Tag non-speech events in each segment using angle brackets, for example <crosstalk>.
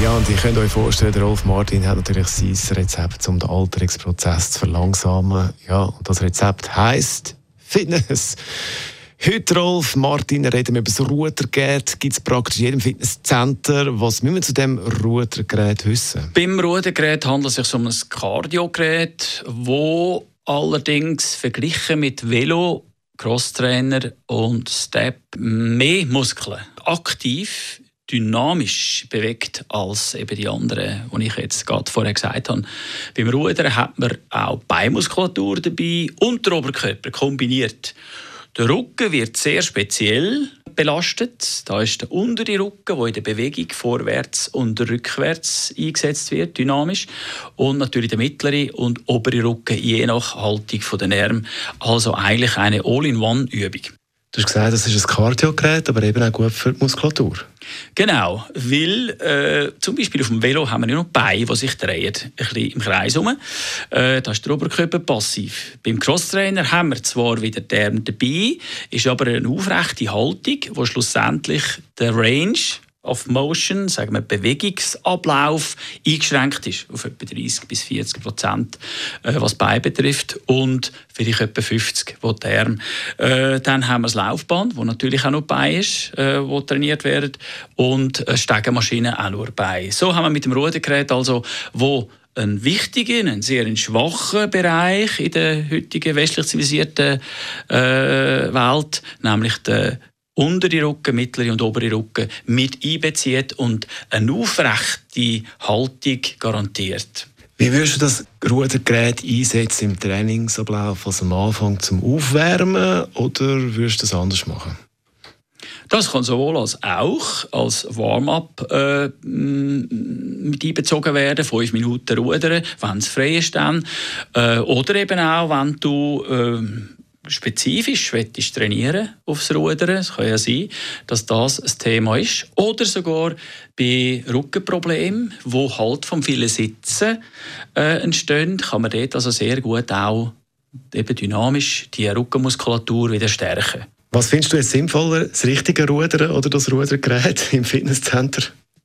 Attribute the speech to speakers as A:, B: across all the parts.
A: Ja, und ihr könnt euch vorstellen, der Rolf Martin hat natürlich sein Rezept, um den Alterungsprozess zu verlangsamen. Ja, und das Rezept heisst Fitness. Heute, Rolf Martin, reden wir über das Rudergerät. Gibt es praktisch in jedem Fitnesscenter. Was müssen wir zu diesem Rudergerät wissen?
B: Beim Rudergerät handelt es sich um ein Kardiogerät, wo allerdings verglichen mit Velo, Crosstrainer und Step mehr Muskeln aktiv dynamisch bewegt als eben die anderen, die ich jetzt gerade vorher gesagt habe. Beim Rudern hat man auch Beinmuskulatur dabei und der Oberkörper kombiniert. Der Rücken wird sehr speziell belastet. Da ist der untere Rücken, der in der Bewegung vorwärts und rückwärts eingesetzt wird, dynamisch. Und natürlich der mittlere und obere Rücken, je nach Haltung der Arme. Also eigentlich eine All-in-One-Übung.
A: Du hast gesagt, das ist ein Kardiogerät, aber eben auch gut für die Muskulatur.
B: Genau, weil äh, zum Beispiel auf dem Velo haben wir ja noch Beine, die sich drehen, ein bisschen im Kreis herum. Äh, da ist der Oberkörper passiv. Beim Crosstrainer haben wir zwar wieder den Arm dabei, ist aber eine aufrechte Haltung, die schlussendlich der Range of Motion, sagen wir Bewegungsablauf, eingeschränkt ist auf etwa 30 bis 40 Prozent, äh, was Bein betrifft und vielleicht etwa 50, wo die Arme. Äh, dann haben wir das Laufband, wo natürlich auch noch Bein ist, äh, wo trainiert wird und eine Stegenmaschine auch nur Bein. So haben wir mit dem Rudergerät also, wo ein wichtiger, ein sehr schwacher Bereich in der heutigen westlich zivilisierten äh, Welt, nämlich der untere Rücken, mittlere und obere Rücken mit einbezieht und eine aufrechte Haltung garantiert.
A: Wie würdest du das Rudergerät einsetzen im Trainingsablauf, also am Anfang zum Aufwärmen, oder würdest du das anders machen?
B: Das kann sowohl als auch als Warm-up äh, mit einbezogen werden, fünf Minuten rudern, wenn es frei ist dann. Äh, oder eben auch, wenn du äh, spezifisch willst trainieren aufs Rudern, es kann ja sein, dass das ein Thema ist. Oder sogar bei Rückenproblemen, wo halt vom vielen Sitzen äh, entstehen, kann man dort also sehr gut auch eben dynamisch die Rückenmuskulatur wieder stärken.
A: Was findest du jetzt sinnvoller, das richtige Rudern oder das Rudergerät im Fitnesscenter?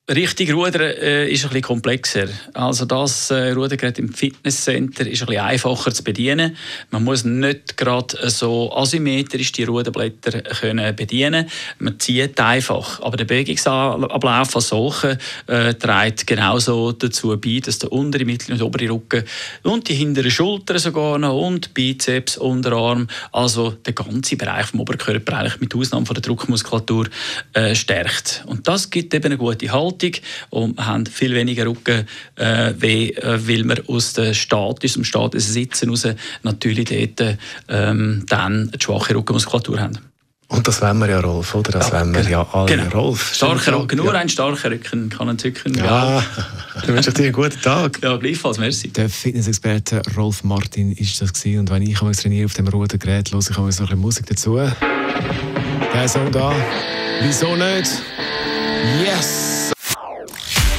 B: Richtig Rudern äh, ist ein bisschen komplexer. Also das äh, Rudergerät im Fitnesscenter ist ein bisschen einfacher zu bedienen. Man muss nicht gerade so asymmetrisch die Ruderblätter können bedienen. Man zieht einfach. Aber der Bewegungsablauf als solcher äh, trägt genauso dazu bei, dass der untere, mittlere und obere Rücken und die hinteren Schultern sogar noch und Bizeps, Unterarm, also der ganze Bereich vom Oberkörper eigentlich mit Ausnahme von der Druckmuskulatur äh, stärkt. Und das gibt eben eine gute Haltung Haltung und haben viel weniger Rücken, äh, weh, äh, weil wir aus dem Status, dem Status Sitzen raus natürlich dort ähm, dann eine schwache Rückenmuskulatur haben.
A: Und das wollen wir ja, Rolf, oder? Das ja, wollen wir ja alle, genau. Rolf.
B: Starker Rücken, nur ja. ein starker Rücken kann entzücken.
A: Ja, <laughs> dann wünsche ich dir einen guten Tag.
B: Ja, gleichfalls, merci.
A: Der Fitnessexperte Rolf Martin ist das gewesen. Und wenn ich trainiere auf dem Rudergerät, höre ich auch so ein bisschen Musik dazu. Der Song da, wieso nicht? Yes!